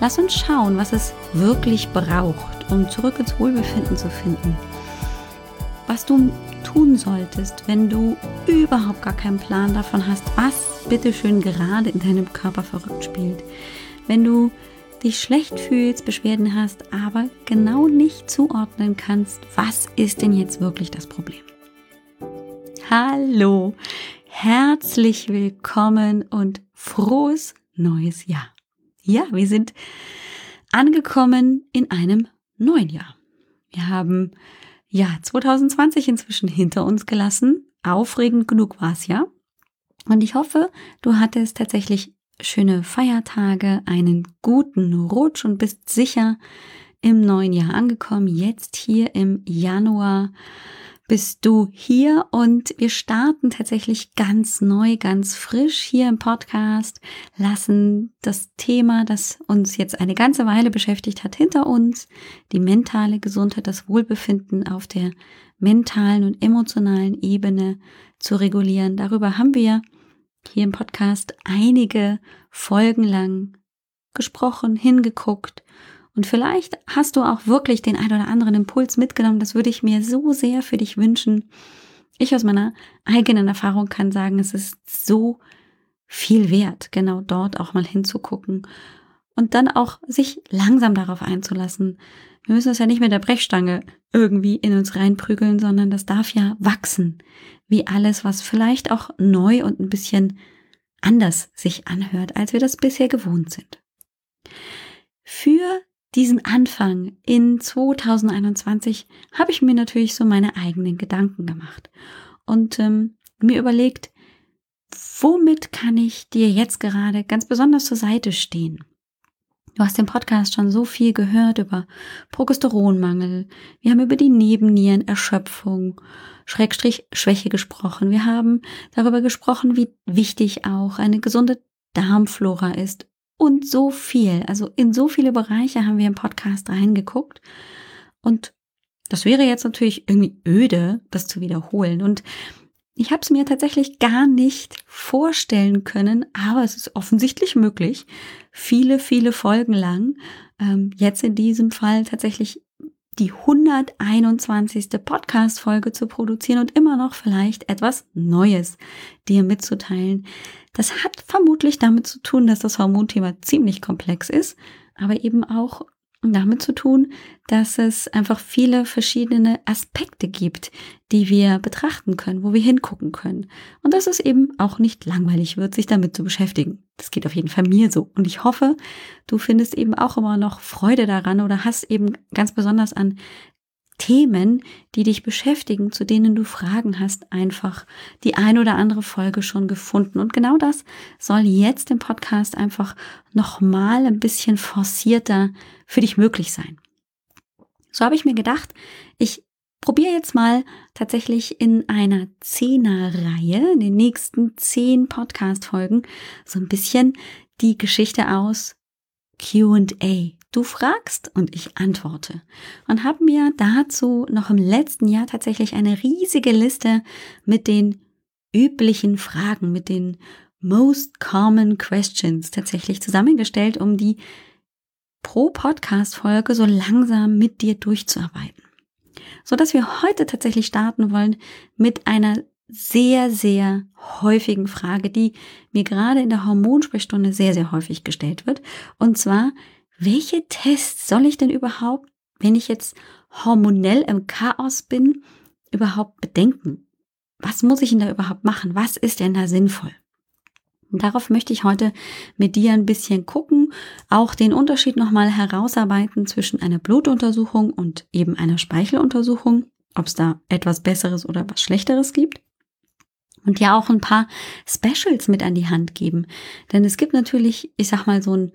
Lass uns schauen, was es wirklich braucht, um zurück ins Wohlbefinden zu finden. Was du tun solltest, wenn du überhaupt gar keinen Plan davon hast, was bitteschön gerade in deinem Körper verrückt spielt. Wenn du dich schlecht fühlst, Beschwerden hast, aber genau nicht zuordnen kannst, was ist denn jetzt wirklich das Problem? Hallo, herzlich willkommen und frohes neues Jahr. Ja, wir sind angekommen in einem neuen Jahr. Wir haben ja 2020 inzwischen hinter uns gelassen. Aufregend genug war es ja. Und ich hoffe, du hattest tatsächlich schöne Feiertage, einen guten Rutsch und bist sicher im neuen Jahr angekommen. Jetzt hier im Januar bist du hier und wir starten tatsächlich ganz neu, ganz frisch hier im Podcast, lassen das Thema, das uns jetzt eine ganze Weile beschäftigt hat, hinter uns, die mentale Gesundheit, das Wohlbefinden auf der mentalen und emotionalen Ebene zu regulieren. Darüber haben wir hier im Podcast einige Folgen lang gesprochen, hingeguckt und vielleicht hast du auch wirklich den ein oder anderen Impuls mitgenommen. Das würde ich mir so sehr für dich wünschen. Ich aus meiner eigenen Erfahrung kann sagen, es ist so viel wert, genau dort auch mal hinzugucken und dann auch sich langsam darauf einzulassen. Wir müssen es ja nicht mit der Brechstange irgendwie in uns reinprügeln, sondern das darf ja wachsen, wie alles, was vielleicht auch neu und ein bisschen anders sich anhört, als wir das bisher gewohnt sind. Für diesen Anfang in 2021 habe ich mir natürlich so meine eigenen Gedanken gemacht und ähm, mir überlegt, womit kann ich dir jetzt gerade ganz besonders zur Seite stehen? Du hast im Podcast schon so viel gehört über Progesteronmangel. Wir haben über die Nebennierenerschöpfung, Schrägstrich Schwäche gesprochen. Wir haben darüber gesprochen, wie wichtig auch eine gesunde Darmflora ist und so viel. Also in so viele Bereiche haben wir im Podcast reingeguckt. Und das wäre jetzt natürlich irgendwie öde, das zu wiederholen. Und ich habe es mir tatsächlich gar nicht vorstellen können, aber es ist offensichtlich möglich, viele, viele Folgen lang, ähm, jetzt in diesem Fall tatsächlich die 121. Podcast-Folge zu produzieren und immer noch vielleicht etwas Neues dir mitzuteilen. Das hat vermutlich damit zu tun, dass das Hormonthema ziemlich komplex ist, aber eben auch damit zu tun, dass es einfach viele verschiedene Aspekte gibt, die wir betrachten können, wo wir hingucken können. Und dass es eben auch nicht langweilig wird, sich damit zu beschäftigen. Das geht auf jeden Fall mir so. Und ich hoffe, du findest eben auch immer noch Freude daran oder hast eben ganz besonders an Themen, die dich beschäftigen, zu denen du Fragen hast, einfach die ein oder andere Folge schon gefunden. Und genau das soll jetzt im Podcast einfach nochmal ein bisschen forcierter für dich möglich sein. So habe ich mir gedacht, ich probiere jetzt mal tatsächlich in einer Zehner-Reihe, in den nächsten zehn Podcast-Folgen, so ein bisschen die Geschichte aus QA, Du fragst und ich antworte. Und habe mir dazu noch im letzten Jahr tatsächlich eine riesige Liste mit den üblichen Fragen, mit den most common questions tatsächlich zusammengestellt, um die pro Podcast-Folge so langsam mit dir durchzuarbeiten. So dass wir heute tatsächlich starten wollen mit einer sehr, sehr häufigen Frage, die mir gerade in der Hormonsprechstunde sehr, sehr häufig gestellt wird. Und zwar, welche Tests soll ich denn überhaupt, wenn ich jetzt hormonell im Chaos bin, überhaupt bedenken? Was muss ich denn da überhaupt machen? Was ist denn da sinnvoll? Und darauf möchte ich heute mit dir ein bisschen gucken, auch den Unterschied nochmal herausarbeiten zwischen einer Blutuntersuchung und eben einer Speicheluntersuchung, ob es da etwas Besseres oder was Schlechteres gibt. Und ja auch ein paar Specials mit an die Hand geben. Denn es gibt natürlich, ich sag mal, so ein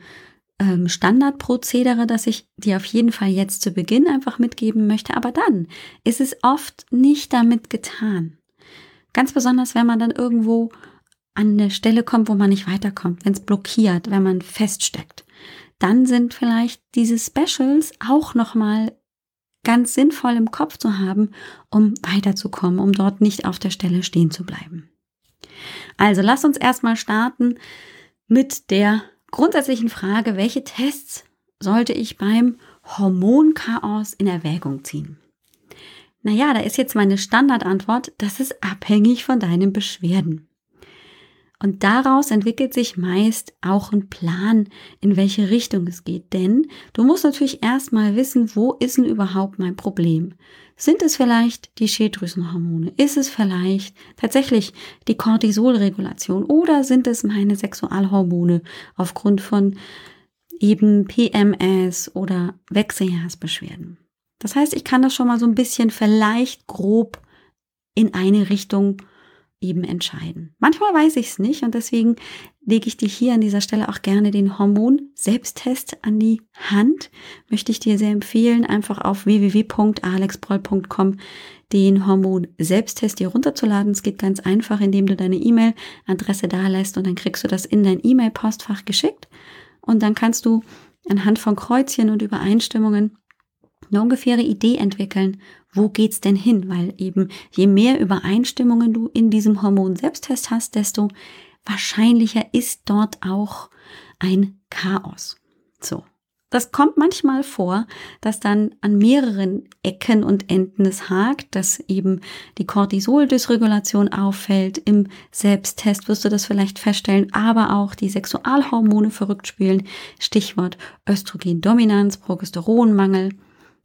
ähm, Standardprozedere, das ich dir auf jeden Fall jetzt zu Beginn einfach mitgeben möchte. Aber dann ist es oft nicht damit getan. Ganz besonders, wenn man dann irgendwo an eine Stelle kommt, wo man nicht weiterkommt, wenn es blockiert, wenn man feststeckt. Dann sind vielleicht diese Specials auch nochmal ganz sinnvoll im Kopf zu haben, um weiterzukommen, um dort nicht auf der Stelle stehen zu bleiben. Also lass uns erstmal starten mit der grundsätzlichen Frage, welche Tests sollte ich beim Hormonchaos in Erwägung ziehen? Naja, da ist jetzt meine Standardantwort, das ist abhängig von deinen Beschwerden. Und daraus entwickelt sich meist auch ein Plan, in welche Richtung es geht. Denn du musst natürlich erstmal wissen, wo ist denn überhaupt mein Problem? Sind es vielleicht die Schilddrüsenhormone? Ist es vielleicht tatsächlich die Cortisolregulation? Oder sind es meine Sexualhormone aufgrund von eben PMS oder Wechseljahrsbeschwerden? Das heißt, ich kann das schon mal so ein bisschen vielleicht grob in eine Richtung eben entscheiden. Manchmal weiß ich es nicht und deswegen lege ich dir hier an dieser Stelle auch gerne den Hormon-Selbsttest an die Hand. Möchte ich dir sehr empfehlen, einfach auf www.alexbroll.com den Hormon-Selbsttest dir runterzuladen. Es geht ganz einfach, indem du deine E-Mail-Adresse da lässt und dann kriegst du das in dein E-Mail-Postfach geschickt und dann kannst du anhand von Kreuzchen und Übereinstimmungen eine ungefähre Idee entwickeln, wo geht's denn hin? Weil eben je mehr Übereinstimmungen du in diesem Hormon-Selbsttest hast, desto wahrscheinlicher ist dort auch ein Chaos. So. Das kommt manchmal vor, dass dann an mehreren Ecken und Enden es hakt, dass eben die Cortisol-Dysregulation auffällt. Im Selbsttest wirst du das vielleicht feststellen, aber auch die Sexualhormone verrückt spielen. Stichwort Östrogendominanz, Progesteronmangel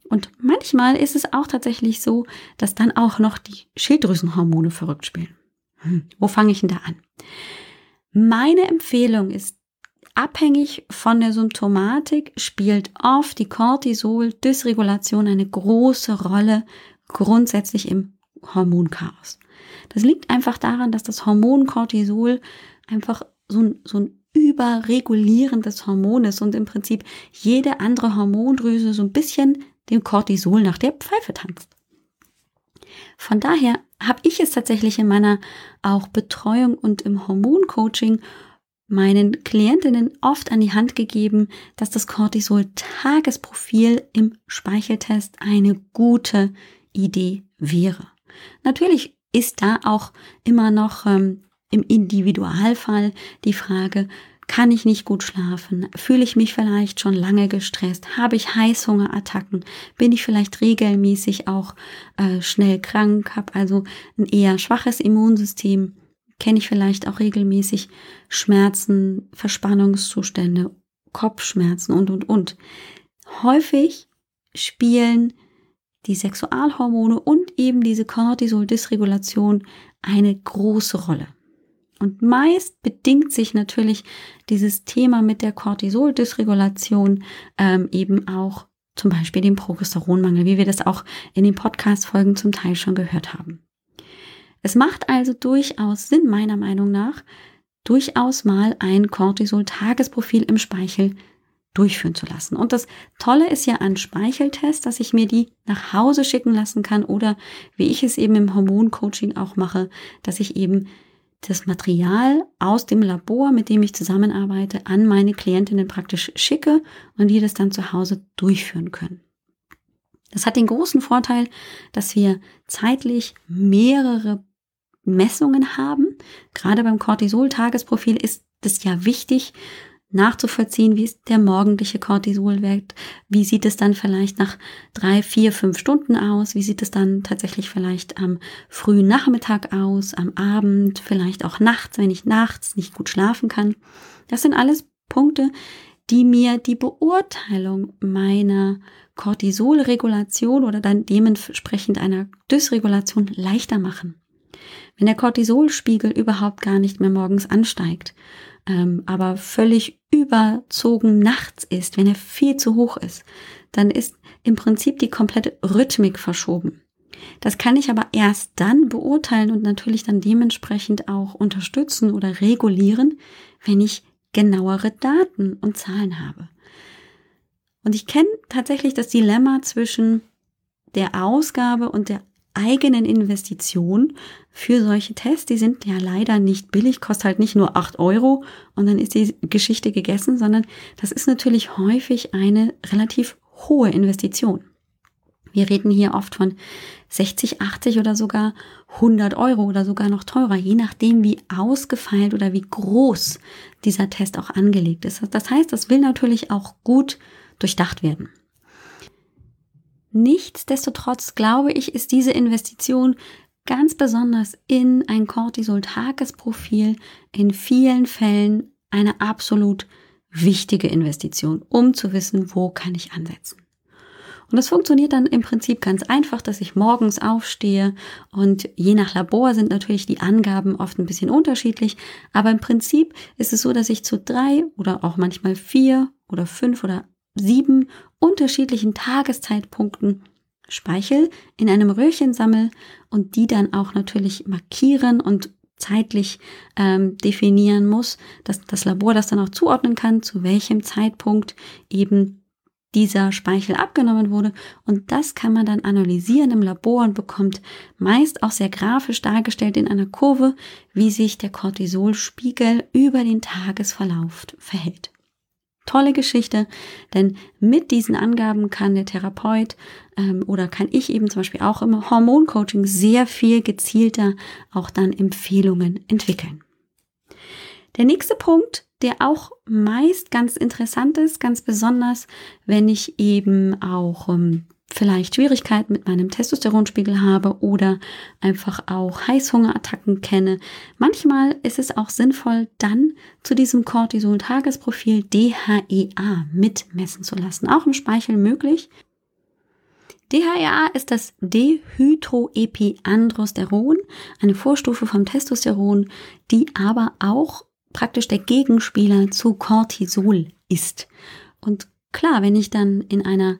und manchmal ist es auch tatsächlich so, dass dann auch noch die Schilddrüsenhormone verrückt spielen. Hm, wo fange ich denn da an? Meine Empfehlung ist, abhängig von der Symptomatik spielt oft die Cortisol-Dysregulation eine große Rolle grundsätzlich im Hormonchaos. Das liegt einfach daran, dass das Hormon Cortisol einfach so ein, so ein überregulierendes Hormon ist und im Prinzip jede andere Hormondrüse so ein bisschen dem Cortisol nach der Pfeife tanzt. Von daher habe ich es tatsächlich in meiner auch Betreuung und im Hormoncoaching meinen Klientinnen oft an die Hand gegeben, dass das Cortisol-Tagesprofil im Speicheltest eine gute Idee wäre. Natürlich ist da auch immer noch ähm, im Individualfall die Frage, kann ich nicht gut schlafen? Fühle ich mich vielleicht schon lange gestresst? Habe ich Heißhungerattacken? Bin ich vielleicht regelmäßig auch äh, schnell krank? Habe also ein eher schwaches Immunsystem? Kenne ich vielleicht auch regelmäßig Schmerzen, Verspannungszustände, Kopfschmerzen und, und, und. Häufig spielen die Sexualhormone und eben diese Cortisol-Dysregulation eine große Rolle. Und meist bedingt sich natürlich dieses Thema mit der Cortisol-Dysregulation ähm, eben auch zum Beispiel dem Progesteronmangel, wie wir das auch in den Podcast-Folgen zum Teil schon gehört haben. Es macht also durchaus Sinn, meiner Meinung nach, durchaus mal ein Cortisol-Tagesprofil im Speichel durchführen zu lassen. Und das Tolle ist ja an Speicheltests, dass ich mir die nach Hause schicken lassen kann oder wie ich es eben im Hormoncoaching auch mache, dass ich eben das Material aus dem Labor, mit dem ich zusammenarbeite, an meine Klientinnen praktisch schicke und die das dann zu Hause durchführen können. Das hat den großen Vorteil, dass wir zeitlich mehrere Messungen haben. Gerade beim Cortisol-Tagesprofil ist es ja wichtig, nachzuvollziehen, wie ist der morgendliche Cortisolwert, wie sieht es dann vielleicht nach drei, vier, fünf Stunden aus, wie sieht es dann tatsächlich vielleicht am frühen Nachmittag aus, am Abend, vielleicht auch nachts, wenn ich nachts nicht gut schlafen kann. Das sind alles Punkte, die mir die Beurteilung meiner Cortisolregulation oder dann dementsprechend einer Dysregulation leichter machen. Wenn der Cortisolspiegel überhaupt gar nicht mehr morgens ansteigt ähm, aber völlig überzogen nachts ist, wenn er viel zu hoch ist, dann ist im Prinzip die komplette Rhythmik verschoben. Das kann ich aber erst dann beurteilen und natürlich dann dementsprechend auch unterstützen oder regulieren, wenn ich genauere Daten und Zahlen habe. Und ich kenne tatsächlich das Dilemma zwischen der Ausgabe und der eigenen Investition für solche Tests. Die sind ja leider nicht billig, kostet halt nicht nur acht Euro und dann ist die Geschichte gegessen, sondern das ist natürlich häufig eine relativ hohe Investition. Wir reden hier oft von 60, 80 oder sogar 100 Euro oder sogar noch teurer, je nachdem, wie ausgefeilt oder wie groß dieser Test auch angelegt ist. Das heißt, das will natürlich auch gut durchdacht werden. Nichtsdestotrotz glaube ich, ist diese Investition ganz besonders in ein Cortisol-Tagesprofil in vielen Fällen eine absolut wichtige Investition, um zu wissen, wo kann ich ansetzen. Und das funktioniert dann im Prinzip ganz einfach, dass ich morgens aufstehe und je nach Labor sind natürlich die Angaben oft ein bisschen unterschiedlich, aber im Prinzip ist es so, dass ich zu drei oder auch manchmal vier oder fünf oder sieben unterschiedlichen Tageszeitpunkten Speichel in einem Röhrchen sammel und die dann auch natürlich markieren und zeitlich ähm, definieren muss, dass das Labor das dann auch zuordnen kann, zu welchem Zeitpunkt eben dieser Speichel abgenommen wurde. Und das kann man dann analysieren im Labor und bekommt meist auch sehr grafisch dargestellt in einer Kurve, wie sich der Cortisolspiegel über den Tagesverlauf verhält. Tolle Geschichte, denn mit diesen Angaben kann der Therapeut ähm, oder kann ich eben zum Beispiel auch im Hormoncoaching sehr viel gezielter auch dann Empfehlungen entwickeln. Der nächste Punkt, der auch meist ganz interessant ist, ganz besonders, wenn ich eben auch ähm, vielleicht Schwierigkeiten mit meinem Testosteronspiegel habe oder einfach auch Heißhungerattacken kenne. Manchmal ist es auch sinnvoll, dann zu diesem Cortisol-Tagesprofil DHEA mitmessen zu lassen. Auch im Speichel möglich. DHEA ist das Dehydroepiandrosteron, eine Vorstufe vom Testosteron, die aber auch praktisch der Gegenspieler zu Cortisol ist. Und klar, wenn ich dann in einer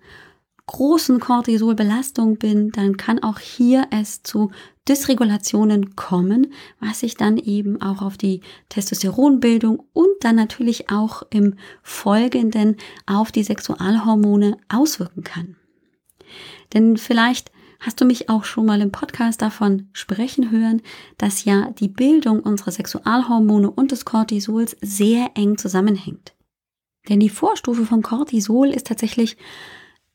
großen Cortisolbelastung bin, dann kann auch hier es zu Dysregulationen kommen, was sich dann eben auch auf die Testosteronbildung und dann natürlich auch im Folgenden auf die Sexualhormone auswirken kann. Denn vielleicht hast du mich auch schon mal im Podcast davon sprechen hören, dass ja die Bildung unserer Sexualhormone und des Cortisols sehr eng zusammenhängt. Denn die Vorstufe von Cortisol ist tatsächlich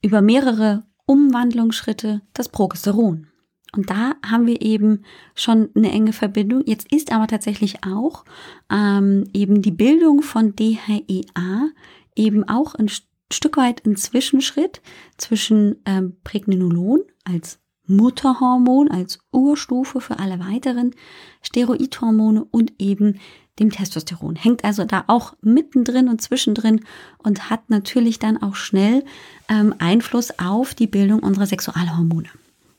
über mehrere Umwandlungsschritte das Progesteron. Und da haben wir eben schon eine enge Verbindung. Jetzt ist aber tatsächlich auch ähm, eben die Bildung von DHEA eben auch ein Stück weit ein Zwischenschritt zwischen ähm, Pregnenolon als Mutterhormon, als Urstufe für alle weiteren Steroidhormone und eben dem Testosteron. Hängt also da auch mittendrin und zwischendrin und hat natürlich dann auch schnell ähm, Einfluss auf die Bildung unserer Sexualhormone.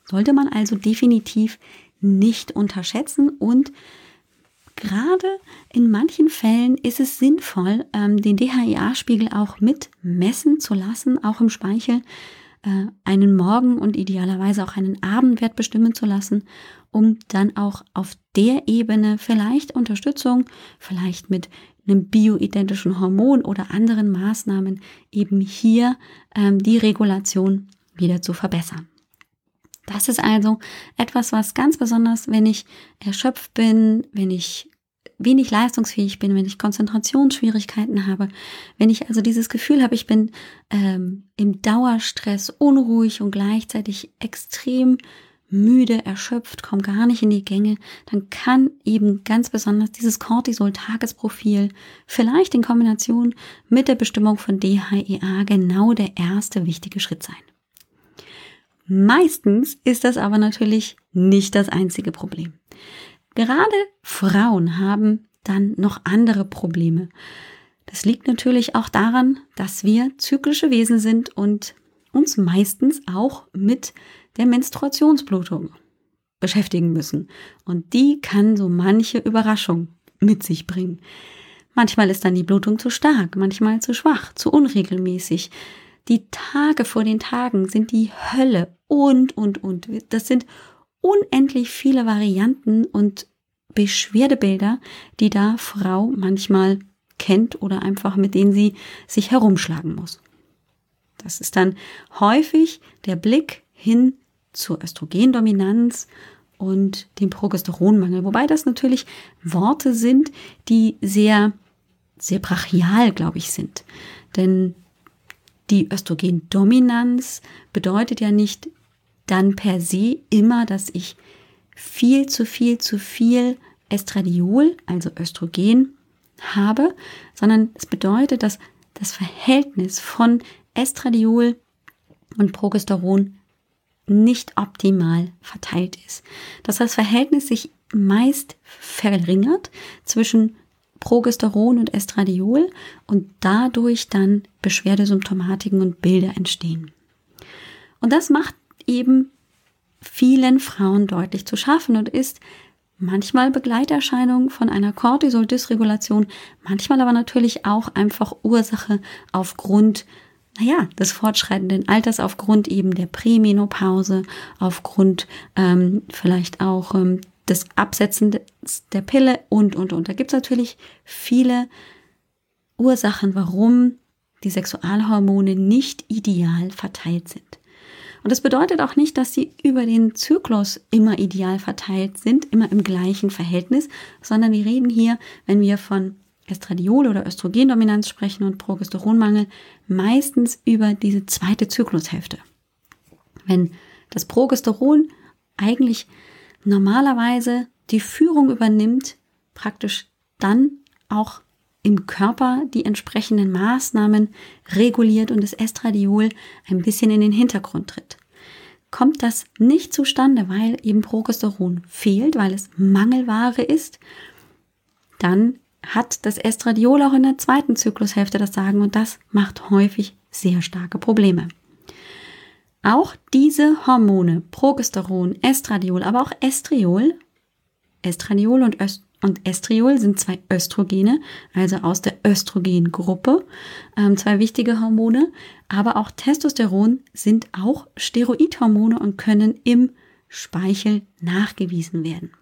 Sollte man also definitiv nicht unterschätzen und gerade in manchen Fällen ist es sinnvoll, ähm, den DHEA-Spiegel auch mit messen zu lassen, auch im Speichel, äh, einen Morgen- und idealerweise auch einen Abendwert bestimmen zu lassen, um dann auch auf der Ebene vielleicht Unterstützung, vielleicht mit einem bioidentischen Hormon oder anderen Maßnahmen eben hier ähm, die Regulation wieder zu verbessern. Das ist also etwas, was ganz besonders, wenn ich erschöpft bin, wenn ich wenig leistungsfähig bin, wenn ich Konzentrationsschwierigkeiten habe, wenn ich also dieses Gefühl habe, ich bin ähm, im Dauerstress, unruhig und gleichzeitig extrem müde, erschöpft, komme gar nicht in die Gänge, dann kann eben ganz besonders dieses Cortisol-Tagesprofil vielleicht in Kombination mit der Bestimmung von DHEA genau der erste wichtige Schritt sein. Meistens ist das aber natürlich nicht das einzige Problem. Gerade Frauen haben dann noch andere Probleme. Das liegt natürlich auch daran, dass wir zyklische Wesen sind und uns meistens auch mit der Menstruationsblutung beschäftigen müssen. Und die kann so manche Überraschung mit sich bringen. Manchmal ist dann die Blutung zu stark, manchmal zu schwach, zu unregelmäßig. Die Tage vor den Tagen sind die Hölle und, und, und. Das sind unendlich viele Varianten und Beschwerdebilder, die da Frau manchmal kennt oder einfach mit denen sie sich herumschlagen muss. Das ist dann häufig der Blick hin zur Östrogendominanz und dem Progesteronmangel. Wobei das natürlich Worte sind, die sehr, sehr brachial, glaube ich, sind. Denn die Östrogendominanz bedeutet ja nicht dann per se immer, dass ich viel zu viel zu viel Estradiol, also Östrogen, habe, sondern es bedeutet, dass das Verhältnis von Estradiol und Progesteron nicht optimal verteilt ist. Dass das Verhältnis sich meist verringert zwischen Progesteron und Estradiol und dadurch dann Beschwerdesymptomatiken und Bilder entstehen. Und das macht eben vielen Frauen deutlich zu schaffen und ist manchmal Begleiterscheinung von einer Cortisol-Dysregulation, manchmal aber natürlich auch einfach Ursache aufgrund naja, des fortschreitenden Alters aufgrund eben der Prämenopause, aufgrund ähm, vielleicht auch ähm, des Absetzen der Pille und, und, und. Da gibt es natürlich viele Ursachen, warum die Sexualhormone nicht ideal verteilt sind. Und das bedeutet auch nicht, dass sie über den Zyklus immer ideal verteilt sind, immer im gleichen Verhältnis, sondern wir reden hier, wenn wir von Estradiol oder Östrogendominanz sprechen und Progesteronmangel, meistens über diese zweite Zyklushälfte. Wenn das Progesteron eigentlich normalerweise die Führung übernimmt, praktisch dann auch im Körper die entsprechenden Maßnahmen reguliert und das Estradiol ein bisschen in den Hintergrund tritt. Kommt das nicht zustande, weil eben Progesteron fehlt, weil es Mangelware ist, dann hat das Estradiol auch in der zweiten Zyklushälfte das Sagen und das macht häufig sehr starke Probleme. Auch diese Hormone, Progesteron, Estradiol, aber auch Estriol, Estradiol und, Öst und Estriol sind zwei Östrogene, also aus der Östrogengruppe, ähm, zwei wichtige Hormone, aber auch Testosteron sind auch Steroidhormone und können im Speichel nachgewiesen werden.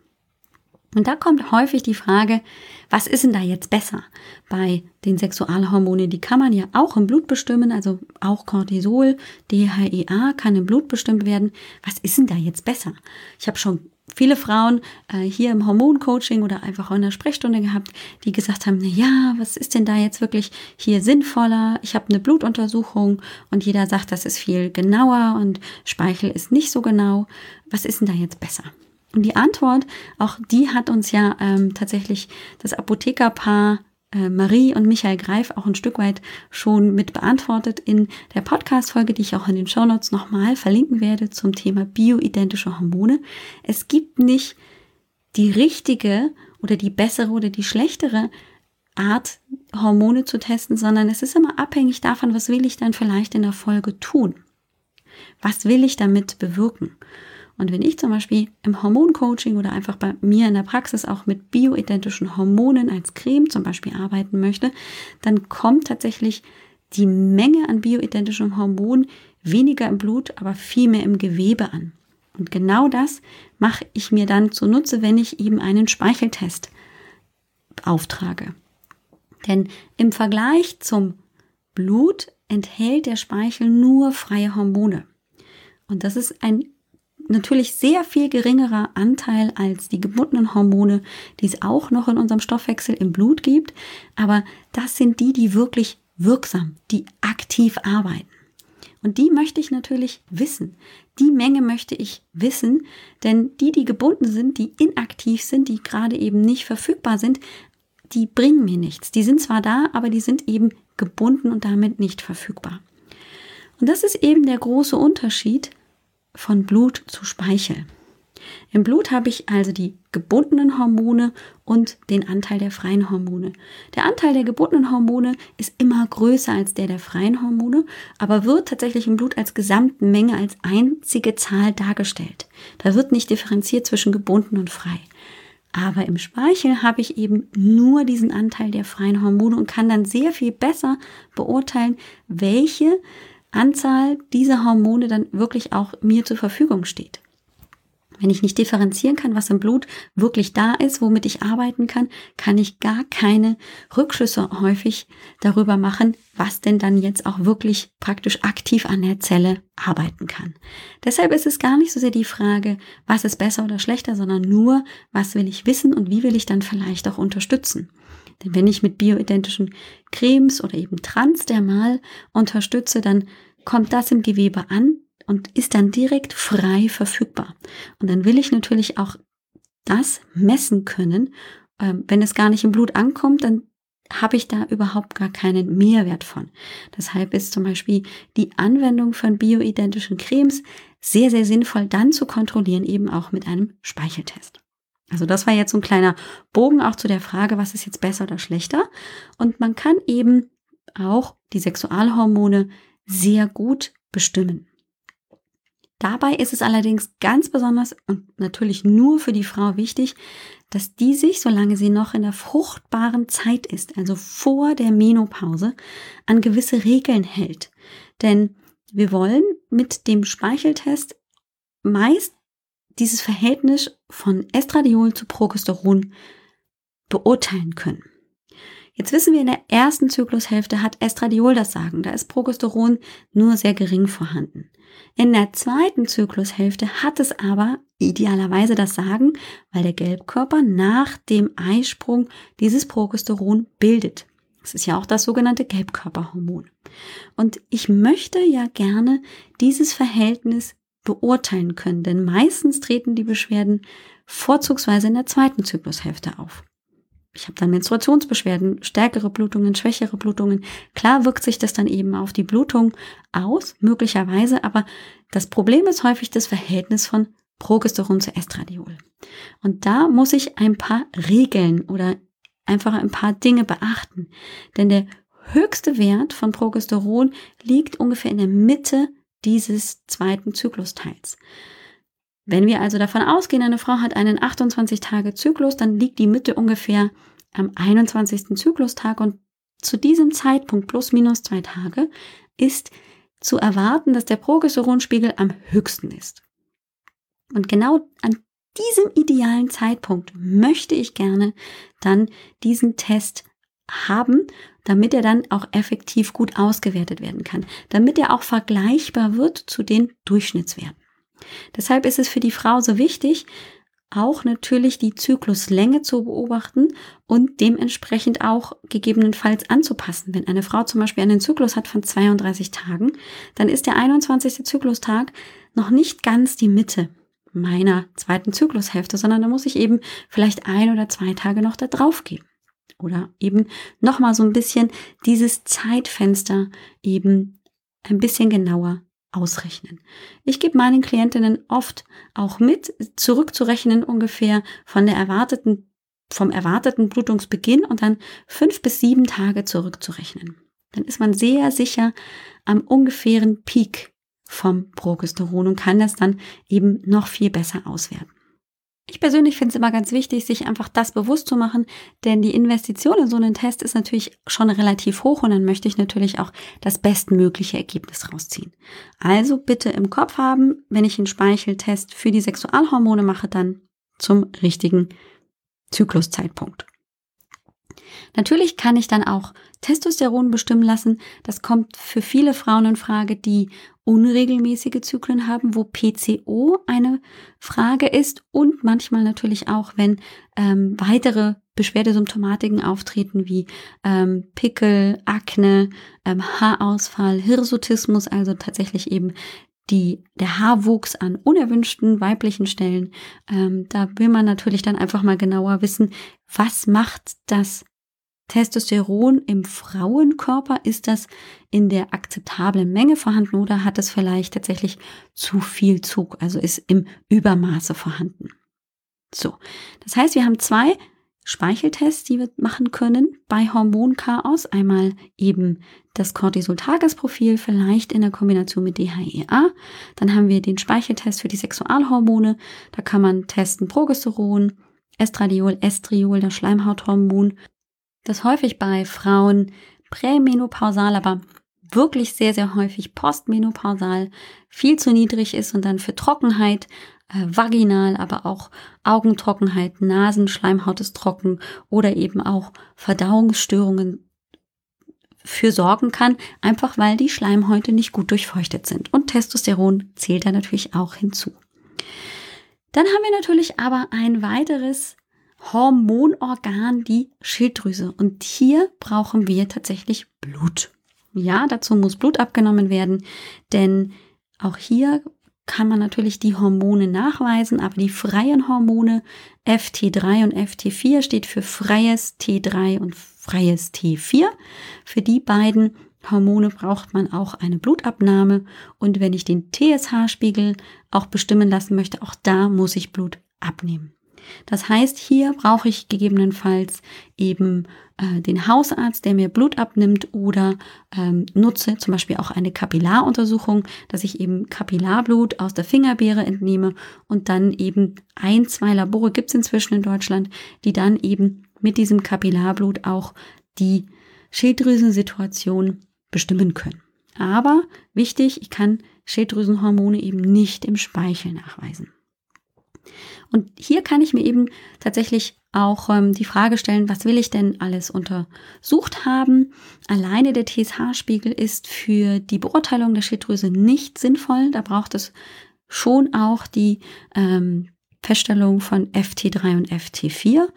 Und da kommt häufig die Frage, was ist denn da jetzt besser? Bei den Sexualhormonen, die kann man ja auch im Blut bestimmen, also auch Cortisol, DHEA kann im Blut bestimmt werden. Was ist denn da jetzt besser? Ich habe schon viele Frauen äh, hier im Hormoncoaching oder einfach auch in der Sprechstunde gehabt, die gesagt haben, na ja, was ist denn da jetzt wirklich hier sinnvoller? Ich habe eine Blutuntersuchung und jeder sagt, das ist viel genauer und Speichel ist nicht so genau. Was ist denn da jetzt besser? Und die Antwort, auch die hat uns ja ähm, tatsächlich das Apothekerpaar äh, Marie und Michael Greif auch ein Stück weit schon mit beantwortet in der Podcast-Folge, die ich auch in den Shownotes nochmal verlinken werde zum Thema bioidentische Hormone. Es gibt nicht die richtige oder die bessere oder die schlechtere Art, Hormone zu testen, sondern es ist immer abhängig davon, was will ich dann vielleicht in der Folge tun. Was will ich damit bewirken? Und wenn ich zum Beispiel im Hormoncoaching oder einfach bei mir in der Praxis auch mit bioidentischen Hormonen als Creme zum Beispiel arbeiten möchte, dann kommt tatsächlich die Menge an bioidentischen Hormonen weniger im Blut, aber viel mehr im Gewebe an. Und genau das mache ich mir dann zunutze, wenn ich eben einen Speicheltest auftrage. Denn im Vergleich zum Blut enthält der Speichel nur freie Hormone. Und das ist ein natürlich sehr viel geringerer Anteil als die gebundenen Hormone, die es auch noch in unserem Stoffwechsel im Blut gibt. Aber das sind die, die wirklich wirksam, die aktiv arbeiten. Und die möchte ich natürlich wissen. Die Menge möchte ich wissen, denn die, die gebunden sind, die inaktiv sind, die gerade eben nicht verfügbar sind, die bringen mir nichts. Die sind zwar da, aber die sind eben gebunden und damit nicht verfügbar. Und das ist eben der große Unterschied von Blut zu Speichel. Im Blut habe ich also die gebundenen Hormone und den Anteil der freien Hormone. Der Anteil der gebundenen Hormone ist immer größer als der der freien Hormone, aber wird tatsächlich im Blut als Gesamtmenge als einzige Zahl dargestellt. Da wird nicht differenziert zwischen gebunden und frei. Aber im Speichel habe ich eben nur diesen Anteil der freien Hormone und kann dann sehr viel besser beurteilen, welche Anzahl dieser Hormone dann wirklich auch mir zur Verfügung steht. Wenn ich nicht differenzieren kann, was im Blut wirklich da ist, womit ich arbeiten kann, kann ich gar keine Rückschlüsse häufig darüber machen, was denn dann jetzt auch wirklich praktisch aktiv an der Zelle arbeiten kann. Deshalb ist es gar nicht so sehr die Frage, was ist besser oder schlechter, sondern nur, was will ich wissen und wie will ich dann vielleicht auch unterstützen. Denn wenn ich mit bioidentischen Cremes oder eben transdermal unterstütze, dann kommt das im Gewebe an, und ist dann direkt frei verfügbar. Und dann will ich natürlich auch das messen können. Ähm, wenn es gar nicht im Blut ankommt, dann habe ich da überhaupt gar keinen Mehrwert von. Deshalb ist zum Beispiel die Anwendung von bioidentischen Cremes sehr, sehr sinnvoll dann zu kontrollieren, eben auch mit einem Speicheltest. Also das war jetzt so ein kleiner Bogen auch zu der Frage, was ist jetzt besser oder schlechter. Und man kann eben auch die Sexualhormone sehr gut bestimmen. Dabei ist es allerdings ganz besonders und natürlich nur für die Frau wichtig, dass die sich, solange sie noch in der fruchtbaren Zeit ist, also vor der Menopause, an gewisse Regeln hält. Denn wir wollen mit dem Speicheltest meist dieses Verhältnis von Estradiol zu Progesteron beurteilen können. Jetzt wissen wir, in der ersten Zyklushälfte hat Estradiol das Sagen, da ist Progesteron nur sehr gering vorhanden. In der zweiten Zyklushälfte hat es aber idealerweise das Sagen, weil der Gelbkörper nach dem Eisprung dieses Progesteron bildet. Das ist ja auch das sogenannte Gelbkörperhormon. Und ich möchte ja gerne dieses Verhältnis beurteilen können, denn meistens treten die Beschwerden vorzugsweise in der zweiten Zyklushälfte auf ich habe dann Menstruationsbeschwerden, stärkere Blutungen, schwächere Blutungen. Klar wirkt sich das dann eben auf die Blutung aus, möglicherweise, aber das Problem ist häufig das Verhältnis von Progesteron zu Estradiol. Und da muss ich ein paar Regeln oder einfach ein paar Dinge beachten. Denn der höchste Wert von Progesteron liegt ungefähr in der Mitte dieses zweiten Zyklusteils. Wenn wir also davon ausgehen, eine Frau hat einen 28-Tage-Zyklus, dann liegt die Mitte ungefähr am 21. Zyklustag und zu diesem Zeitpunkt plus minus zwei Tage ist zu erwarten, dass der Progesteronspiegel am höchsten ist. Und genau an diesem idealen Zeitpunkt möchte ich gerne dann diesen Test haben, damit er dann auch effektiv gut ausgewertet werden kann, damit er auch vergleichbar wird zu den Durchschnittswerten. Deshalb ist es für die Frau so wichtig, auch natürlich die Zykluslänge zu beobachten und dementsprechend auch gegebenenfalls anzupassen. Wenn eine Frau zum Beispiel einen Zyklus hat von 32 Tagen, dann ist der 21. Zyklustag noch nicht ganz die Mitte meiner zweiten Zyklushälfte, sondern da muss ich eben vielleicht ein oder zwei Tage noch da drauf geben. Oder eben nochmal so ein bisschen dieses Zeitfenster eben ein bisschen genauer ausrechnen. Ich gebe meinen Klientinnen oft auch mit, zurückzurechnen ungefähr von der erwarteten, vom erwarteten Blutungsbeginn und dann fünf bis sieben Tage zurückzurechnen. Dann ist man sehr sicher am ungefähren Peak vom Progesteron und kann das dann eben noch viel besser auswerten. Ich persönlich finde es immer ganz wichtig, sich einfach das bewusst zu machen, denn die Investition in so einen Test ist natürlich schon relativ hoch und dann möchte ich natürlich auch das bestmögliche Ergebnis rausziehen. Also bitte im Kopf haben, wenn ich einen Speicheltest für die Sexualhormone mache, dann zum richtigen Zykluszeitpunkt. Natürlich kann ich dann auch Testosteron bestimmen lassen. Das kommt für viele Frauen in Frage, die unregelmäßige Zyklen haben, wo PCO eine Frage ist und manchmal natürlich auch, wenn ähm, weitere Beschwerdesymptomatiken auftreten wie ähm, Pickel, Akne, ähm, Haarausfall, Hirsutismus, also tatsächlich eben die, der Haarwuchs an unerwünschten weiblichen Stellen. Ähm, da will man natürlich dann einfach mal genauer wissen, was macht das Testosteron im Frauenkörper, ist das in der akzeptablen Menge vorhanden oder hat es vielleicht tatsächlich zu viel Zug, also ist im Übermaße vorhanden. So, das heißt, wir haben zwei Speicheltests, die wir machen können bei Hormonchaos. Einmal eben das Cortisol-Tagesprofil, vielleicht in der Kombination mit DHEA. Dann haben wir den Speicheltest für die Sexualhormone. Da kann man testen Progesteron, Estradiol, Estriol, das Schleimhauthormon das häufig bei Frauen prämenopausal, aber wirklich sehr, sehr häufig postmenopausal viel zu niedrig ist und dann für Trockenheit äh, vaginal, aber auch Augentrockenheit, Nasenschleimhaut ist trocken oder eben auch Verdauungsstörungen für sorgen kann, einfach weil die Schleimhäute nicht gut durchfeuchtet sind. Und Testosteron zählt da natürlich auch hinzu. Dann haben wir natürlich aber ein weiteres Hormonorgan, die Schilddrüse. Und hier brauchen wir tatsächlich Blut. Ja, dazu muss Blut abgenommen werden, denn auch hier kann man natürlich die Hormone nachweisen, aber die freien Hormone FT3 und FT4 steht für freies T3 und freies T4. Für die beiden Hormone braucht man auch eine Blutabnahme und wenn ich den TSH-Spiegel auch bestimmen lassen möchte, auch da muss ich Blut abnehmen. Das heißt, hier brauche ich gegebenenfalls eben äh, den Hausarzt, der mir Blut abnimmt oder ähm, nutze zum Beispiel auch eine Kapillaruntersuchung, dass ich eben Kapillarblut aus der Fingerbeere entnehme und dann eben ein, zwei Labore gibt es inzwischen in Deutschland, die dann eben mit diesem Kapillarblut auch die Schilddrüsensituation bestimmen können. Aber wichtig, ich kann Schilddrüsenhormone eben nicht im Speichel nachweisen. Und hier kann ich mir eben tatsächlich auch ähm, die Frage stellen, was will ich denn alles untersucht haben? Alleine der TSH-Spiegel ist für die Beurteilung der Schilddrüse nicht sinnvoll. Da braucht es schon auch die ähm, Feststellung von FT3 und FT4.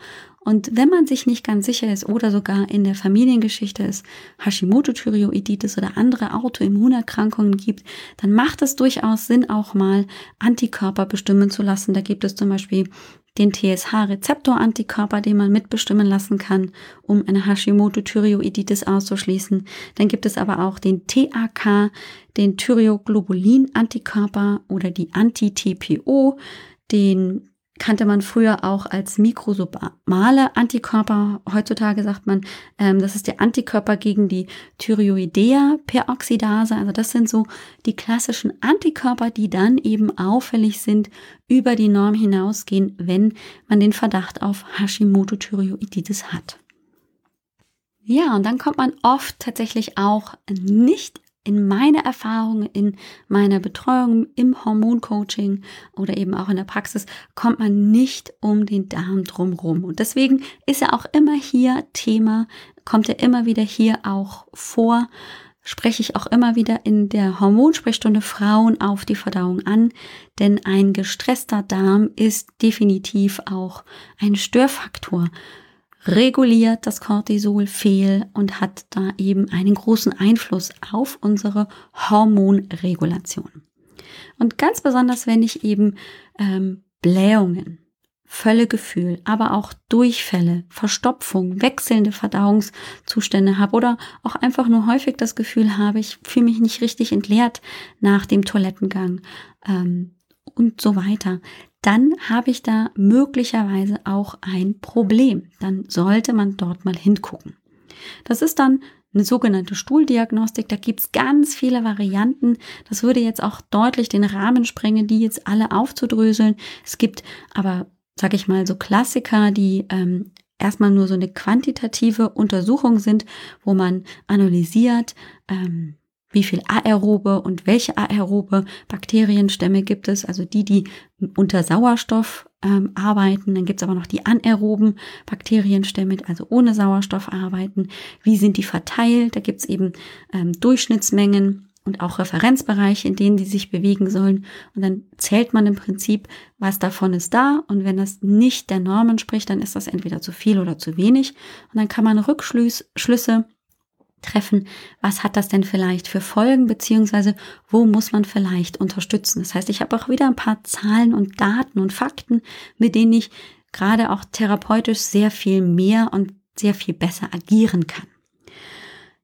Und wenn man sich nicht ganz sicher ist oder sogar in der Familiengeschichte es Hashimoto-Thyreoiditis oder andere Autoimmunerkrankungen gibt, dann macht es durchaus Sinn, auch mal Antikörper bestimmen zu lassen. Da gibt es zum Beispiel den TSH-Rezeptor-Antikörper, den man mitbestimmen lassen kann, um eine Hashimoto-Thyreoiditis auszuschließen. Dann gibt es aber auch den TAK, den Thyroglobulin-Antikörper oder die Anti-TPO, den kannte man früher auch als mikrosomale Antikörper. Heutzutage sagt man, ähm, das ist der Antikörper gegen die Thyroidea-Peroxidase. Also das sind so die klassischen Antikörper, die dann eben auffällig sind, über die Norm hinausgehen, wenn man den Verdacht auf Hashimoto-Thyreoiditis hat. Ja, und dann kommt man oft tatsächlich auch nicht in meiner Erfahrung, in meiner Betreuung, im Hormoncoaching oder eben auch in der Praxis, kommt man nicht um den Darm drumherum. Und deswegen ist er auch immer hier Thema, kommt er immer wieder hier auch vor, spreche ich auch immer wieder in der Hormonsprechstunde Frauen auf die Verdauung an, denn ein gestresster Darm ist definitiv auch ein Störfaktor reguliert das Cortisol fehl und hat da eben einen großen Einfluss auf unsere Hormonregulation. Und ganz besonders, wenn ich eben ähm, Blähungen, Völlegefühl, aber auch Durchfälle, Verstopfung, wechselnde Verdauungszustände habe oder auch einfach nur häufig das Gefühl habe, ich fühle mich nicht richtig entleert nach dem Toilettengang ähm, und so weiter, dann habe ich da möglicherweise auch ein Problem. Dann sollte man dort mal hingucken. Das ist dann eine sogenannte Stuhldiagnostik. Da gibt's ganz viele Varianten. Das würde jetzt auch deutlich den Rahmen sprengen, die jetzt alle aufzudröseln. Es gibt aber, sag ich mal, so Klassiker, die ähm, erstmal nur so eine quantitative Untersuchung sind, wo man analysiert, ähm, wie viel aerobe und welche aerobe Bakterienstämme gibt es, also die, die unter Sauerstoff ähm, arbeiten. Dann gibt es aber noch die anaeroben Bakterienstämme, also ohne Sauerstoff arbeiten. Wie sind die verteilt? Da gibt es eben ähm, Durchschnittsmengen und auch Referenzbereiche, in denen die sich bewegen sollen. Und dann zählt man im Prinzip, was davon ist da. Und wenn das nicht der Norm entspricht, dann ist das entweder zu viel oder zu wenig. Und dann kann man Rückschlüsse treffen, was hat das denn vielleicht für Folgen, beziehungsweise wo muss man vielleicht unterstützen. Das heißt, ich habe auch wieder ein paar Zahlen und Daten und Fakten, mit denen ich gerade auch therapeutisch sehr viel mehr und sehr viel besser agieren kann.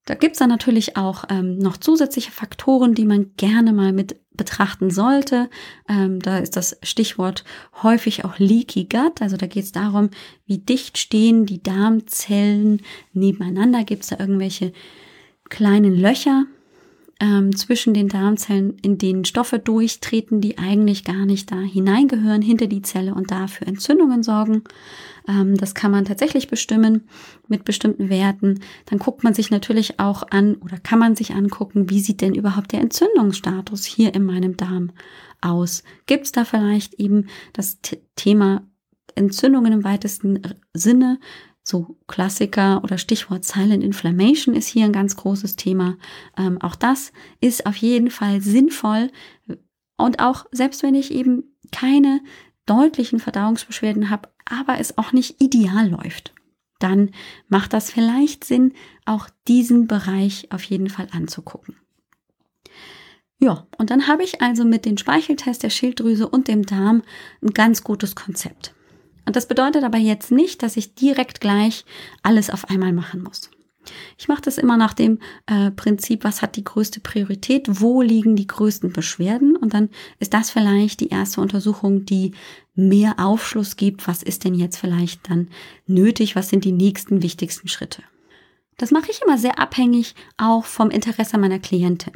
Da gibt's dann natürlich auch ähm, noch zusätzliche Faktoren, die man gerne mal mit betrachten sollte. Ähm, da ist das Stichwort häufig auch Leaky Gut. Also da geht es darum, wie dicht stehen die Darmzellen nebeneinander. Gibt es da irgendwelche kleinen Löcher? ähm, zwischen den Darmzellen, in denen Stoffe durchtreten, die eigentlich gar nicht da hineingehören, hinter die Zelle und dafür Entzündungen sorgen. Ähm, das kann man tatsächlich bestimmen mit bestimmten Werten. Dann guckt man sich natürlich auch an oder kann man sich angucken, wie sieht denn überhaupt der Entzündungsstatus hier in meinem Darm aus? Gibt es da vielleicht eben das Thema Entzündungen im weitesten Sinne? So Klassiker oder Stichwort Silent Inflammation ist hier ein ganz großes Thema. Ähm, auch das ist auf jeden Fall sinnvoll. Und auch selbst wenn ich eben keine deutlichen Verdauungsbeschwerden habe, aber es auch nicht ideal läuft, dann macht das vielleicht Sinn, auch diesen Bereich auf jeden Fall anzugucken. Ja, und dann habe ich also mit dem Speicheltest der Schilddrüse und dem Darm ein ganz gutes Konzept. Und das bedeutet aber jetzt nicht, dass ich direkt gleich alles auf einmal machen muss. Ich mache das immer nach dem äh, Prinzip, was hat die größte Priorität, wo liegen die größten Beschwerden und dann ist das vielleicht die erste Untersuchung, die mehr Aufschluss gibt, was ist denn jetzt vielleicht dann nötig, was sind die nächsten wichtigsten Schritte. Das mache ich immer sehr abhängig auch vom Interesse meiner Klientin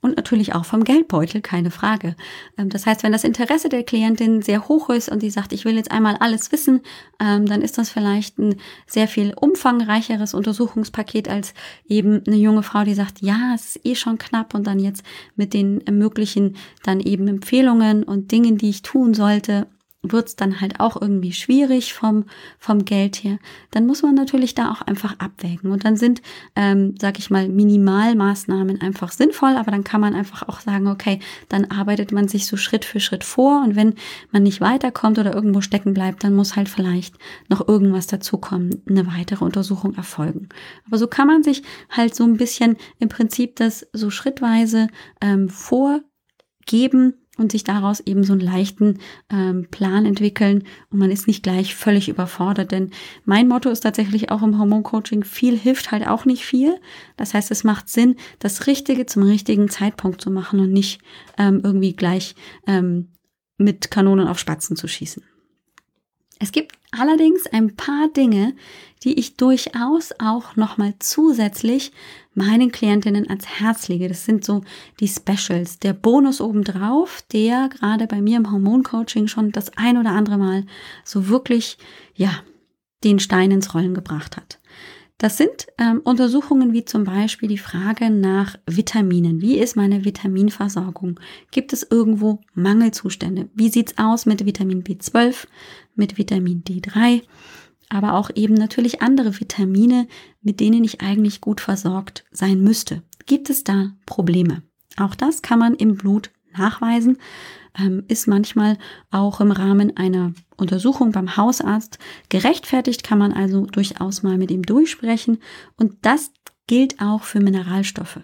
und natürlich auch vom Geldbeutel, keine Frage. Ähm, das heißt, wenn das Interesse der Klientin sehr hoch ist und die sagt, ich will jetzt einmal alles wissen, ähm, dann ist das vielleicht ein sehr viel umfangreicheres Untersuchungspaket als eben eine junge Frau, die sagt, ja, es ist eh schon knapp und dann jetzt mit den möglichen dann eben Empfehlungen und Dingen, die ich tun sollte, wird es dann halt auch irgendwie schwierig vom, vom Geld her, dann muss man natürlich da auch einfach abwägen. Und dann sind, ähm, sag ich mal, Minimalmaßnahmen einfach sinnvoll, aber dann kann man einfach auch sagen, okay, dann arbeitet man sich so Schritt für Schritt vor und wenn man nicht weiterkommt oder irgendwo stecken bleibt, dann muss halt vielleicht noch irgendwas dazukommen, eine weitere Untersuchung erfolgen. Aber so kann man sich halt so ein bisschen im Prinzip das so schrittweise ähm, vorgeben, und sich daraus eben so einen leichten ähm, Plan entwickeln und man ist nicht gleich völlig überfordert. Denn mein Motto ist tatsächlich auch im Hormoncoaching, viel hilft halt auch nicht viel. Das heißt, es macht Sinn, das Richtige zum richtigen Zeitpunkt zu machen und nicht ähm, irgendwie gleich ähm, mit Kanonen auf Spatzen zu schießen. Es gibt allerdings ein paar Dinge, die ich durchaus auch nochmal zusätzlich meinen Klientinnen ans Herz lege. Das sind so die Specials, der Bonus obendrauf, der gerade bei mir im Hormoncoaching schon das ein oder andere Mal so wirklich, ja, den Stein ins Rollen gebracht hat. Das sind ähm, Untersuchungen wie zum Beispiel die Frage nach Vitaminen. Wie ist meine Vitaminversorgung? Gibt es irgendwo Mangelzustände? Wie sieht's aus mit Vitamin B12, mit Vitamin D3? aber auch eben natürlich andere Vitamine, mit denen ich eigentlich gut versorgt sein müsste. Gibt es da Probleme? Auch das kann man im Blut nachweisen, ähm, ist manchmal auch im Rahmen einer Untersuchung beim Hausarzt gerechtfertigt, kann man also durchaus mal mit ihm durchsprechen und das gilt auch für Mineralstoffe.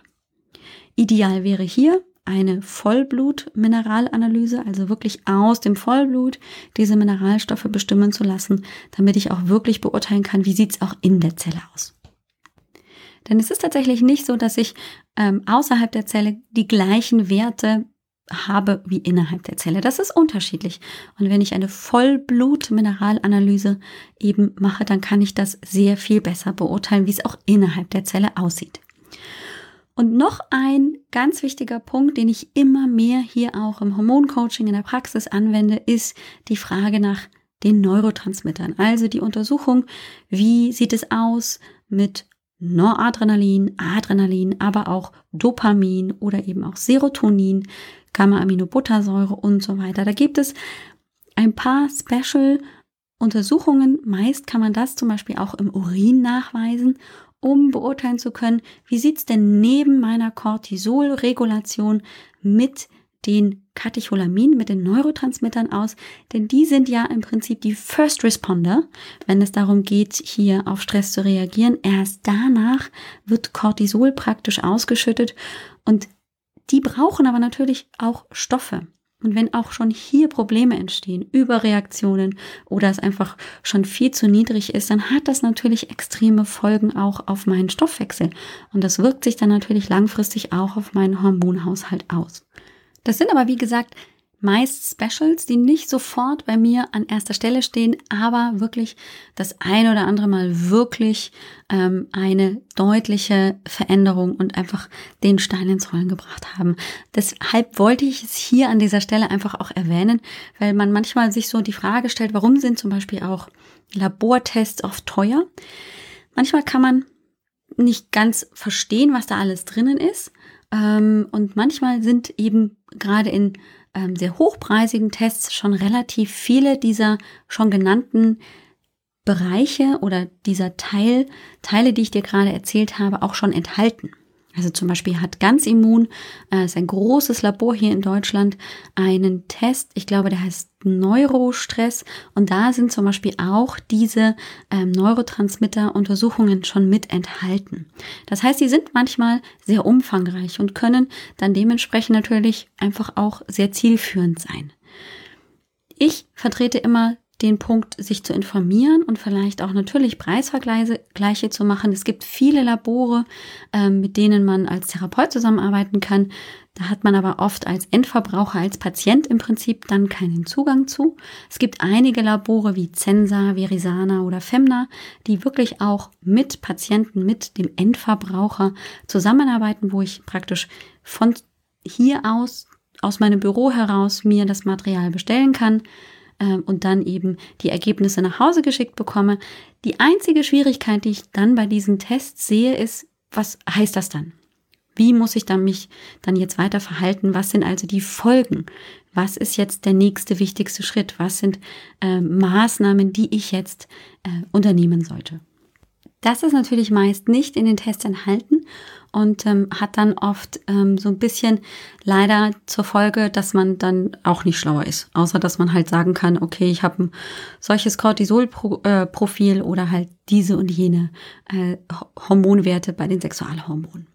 Ideal wäre hier eine Vollblut-Mineralanalyse, also wirklich aus dem Vollblut diese Mineralstoffe bestimmen zu lassen, damit ich auch wirklich beurteilen kann, wie sieht's auch in der Zelle aus. Denn es ist tatsächlich nicht so, dass ich ähm, außerhalb der Zelle die gleichen Werte habe wie innerhalb der Zelle. Das ist unterschiedlich. Und wenn ich eine Vollblut-Mineralanalyse eben mache, dann kann ich das sehr viel besser beurteilen, wie es auch innerhalb der Zelle aussieht. Und noch ein ganz wichtiger Punkt, den ich immer mehr hier auch im Hormoncoaching in der Praxis anwende, ist die Frage nach den Neurotransmittern. Also die Untersuchung, wie sieht es aus mit Noradrenalin, Adrenalin, aber auch Dopamin oder eben auch Serotonin, Gamma-Aminobuttersäure und so weiter. Da gibt es ein paar Special Untersuchungen. Meist kann man das zum Beispiel auch im Urin nachweisen um beurteilen zu können, wie sieht's denn neben meiner Cortisolregulation mit den Katecholaminen, mit den Neurotransmittern aus, denn die sind ja im Prinzip die First Responder, wenn es darum geht, hier auf Stress zu reagieren. Erst danach wird Cortisol praktisch ausgeschüttet und die brauchen aber natürlich auch Stoffe. Und wenn auch schon hier Probleme entstehen, Überreaktionen oder es einfach schon viel zu niedrig ist, dann hat das natürlich extreme Folgen auch auf meinen Stoffwechsel. Und das wirkt sich dann natürlich langfristig auch auf meinen Hormonhaushalt aus. Das sind aber, wie gesagt, meist Specials, die nicht sofort bei mir an erster Stelle stehen, aber wirklich das ein oder andere Mal wirklich ähm, eine deutliche Veränderung und einfach den Stein ins Rollen gebracht haben. Deshalb wollte ich es hier an dieser Stelle einfach auch erwähnen, weil man manchmal sich so die Frage stellt, warum sind zum Beispiel auch Labortests oft teuer? Manchmal kann man nicht ganz verstehen, was da alles drinnen ist. Ähm, und manchmal sind eben gerade in ähm, sehr hochpreisigen Tests schon relativ viele dieser schon genannten Bereiche oder dieser Teil, Teile, die ich dir gerade erzählt habe, auch schon enthalten. Also zum Beispiel hat Ganz Immun, äh, ist ein großes Labor hier in Deutschland, einen Test, ich glaube, der heißt Neurostress und da sind zum Beispiel auch diese ähm, Neurotransmitter-Untersuchungen schon mit enthalten. Das heißt, sie sind manchmal sehr umfangreich und können dann dementsprechend natürlich einfach auch sehr zielführend sein. Ich vertrete immer den Punkt, sich zu informieren und vielleicht auch natürlich Preisvergleiche zu machen. Es gibt viele Labore, ähm, mit denen man als Therapeut zusammenarbeiten kann. Da hat man aber oft als Endverbraucher, als Patient im Prinzip dann keinen Zugang zu. Es gibt einige Labore wie Zensa, Verisana oder Femna, die wirklich auch mit Patienten, mit dem Endverbraucher zusammenarbeiten, wo ich praktisch von hier aus, aus meinem Büro heraus mir das Material bestellen kann äh, und dann eben die Ergebnisse nach Hause geschickt bekomme. Die einzige Schwierigkeit, die ich dann bei diesen Tests sehe, ist, was heißt das dann? Wie muss ich dann mich dann jetzt weiter verhalten? Was sind also die Folgen? Was ist jetzt der nächste wichtigste Schritt? Was sind äh, Maßnahmen, die ich jetzt äh, unternehmen sollte? Das ist natürlich meist nicht in den Tests enthalten und ähm, hat dann oft ähm, so ein bisschen leider zur Folge, dass man dann auch nicht schlauer ist. Außer dass man halt sagen kann, okay, ich habe ein solches Cortisol-Profil äh, oder halt diese und jene äh, Hormonwerte bei den Sexualhormonen.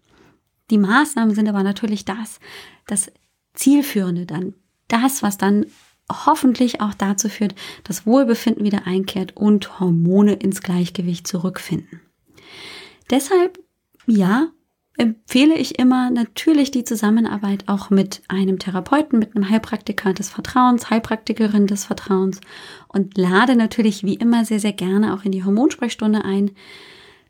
Die Maßnahmen sind aber natürlich das, das Zielführende dann, das, was dann hoffentlich auch dazu führt, dass Wohlbefinden wieder einkehrt und Hormone ins Gleichgewicht zurückfinden. Deshalb, ja, empfehle ich immer natürlich die Zusammenarbeit auch mit einem Therapeuten, mit einem Heilpraktiker des Vertrauens, Heilpraktikerin des Vertrauens und lade natürlich wie immer sehr, sehr gerne auch in die Hormonsprechstunde ein.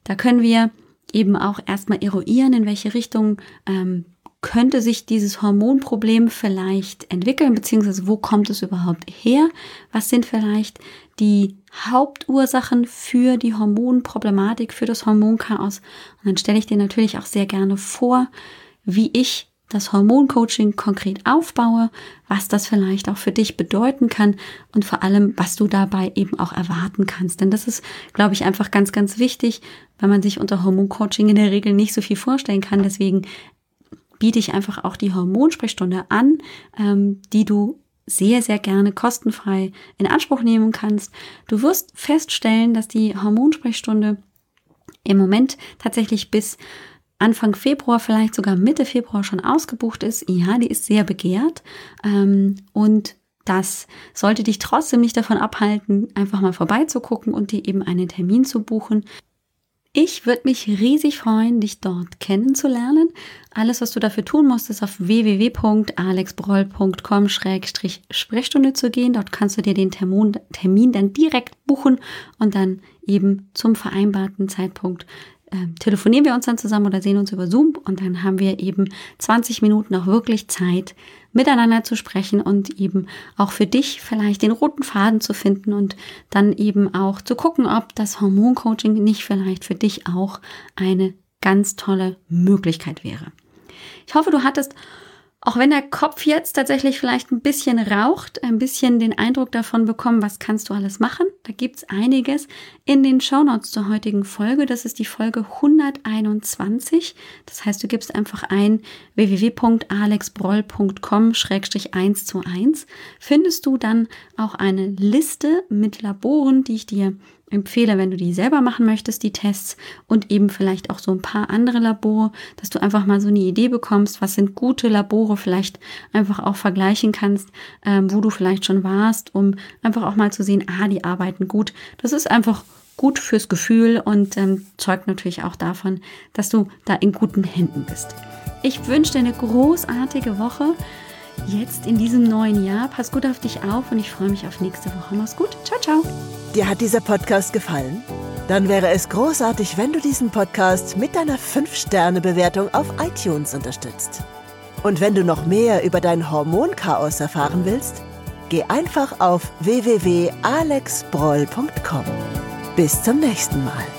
Da können wir eben auch erstmal eruieren, in welche Richtung ähm, könnte sich dieses Hormonproblem vielleicht entwickeln, beziehungsweise wo kommt es überhaupt her? Was sind vielleicht die Hauptursachen für die Hormonproblematik, für das Hormonchaos? Und dann stelle ich dir natürlich auch sehr gerne vor, wie ich das Hormoncoaching konkret aufbaue, was das vielleicht auch für dich bedeuten kann und vor allem, was du dabei eben auch erwarten kannst. Denn das ist, glaube ich, einfach ganz, ganz wichtig, weil man sich unter Hormoncoaching in der Regel nicht so viel vorstellen kann. Deswegen biete ich einfach auch die Hormonsprechstunde an, ähm, die du sehr, sehr gerne kostenfrei in Anspruch nehmen kannst. Du wirst feststellen, dass die Hormonsprechstunde im Moment tatsächlich bis Anfang Februar, vielleicht sogar Mitte Februar schon ausgebucht ist. Ja, die ist sehr begehrt. Ähm, und das sollte dich trotzdem nicht davon abhalten, einfach mal vorbeizugucken und dir eben einen Termin zu buchen. Ich würde mich riesig freuen, dich dort kennenzulernen. Alles, was du dafür tun musst, ist auf www.alexbroll.com-sprechstunde zu gehen. Dort kannst du dir den Termin dann direkt buchen und dann eben zum vereinbarten Zeitpunkt äh, telefonieren wir uns dann zusammen oder sehen uns über Zoom und dann haben wir eben 20 Minuten auch wirklich Zeit, miteinander zu sprechen und eben auch für dich vielleicht den roten Faden zu finden und dann eben auch zu gucken, ob das Hormoncoaching nicht vielleicht für dich auch eine ganz tolle Möglichkeit wäre. Ich hoffe, du hattest auch wenn der Kopf jetzt tatsächlich vielleicht ein bisschen raucht, ein bisschen den Eindruck davon bekommen, was kannst du alles machen, da gibt's einiges in den Shownotes zur heutigen Folge. Das ist die Folge 121. Das heißt, du gibst einfach ein www.alexbroll.com-1 zu 1. Findest du dann auch eine Liste mit Laboren, die ich dir empfehle, wenn du die selber machen möchtest, die Tests und eben vielleicht auch so ein paar andere Labore, dass du einfach mal so eine Idee bekommst, was sind gute Labore, vielleicht einfach auch vergleichen kannst, ähm, wo du vielleicht schon warst, um einfach auch mal zu sehen, ah, die arbeiten gut. Das ist einfach gut fürs Gefühl und ähm, zeugt natürlich auch davon, dass du da in guten Händen bist. Ich wünsche dir eine großartige Woche. Jetzt in diesem neuen Jahr. Pass gut auf dich auf und ich freue mich auf nächste Woche. Mach's gut. Ciao, ciao. Dir hat dieser Podcast gefallen? Dann wäre es großartig, wenn du diesen Podcast mit deiner 5-Sterne-Bewertung auf iTunes unterstützt. Und wenn du noch mehr über dein Hormonchaos erfahren willst, geh einfach auf www.alexbroll.com. Bis zum nächsten Mal.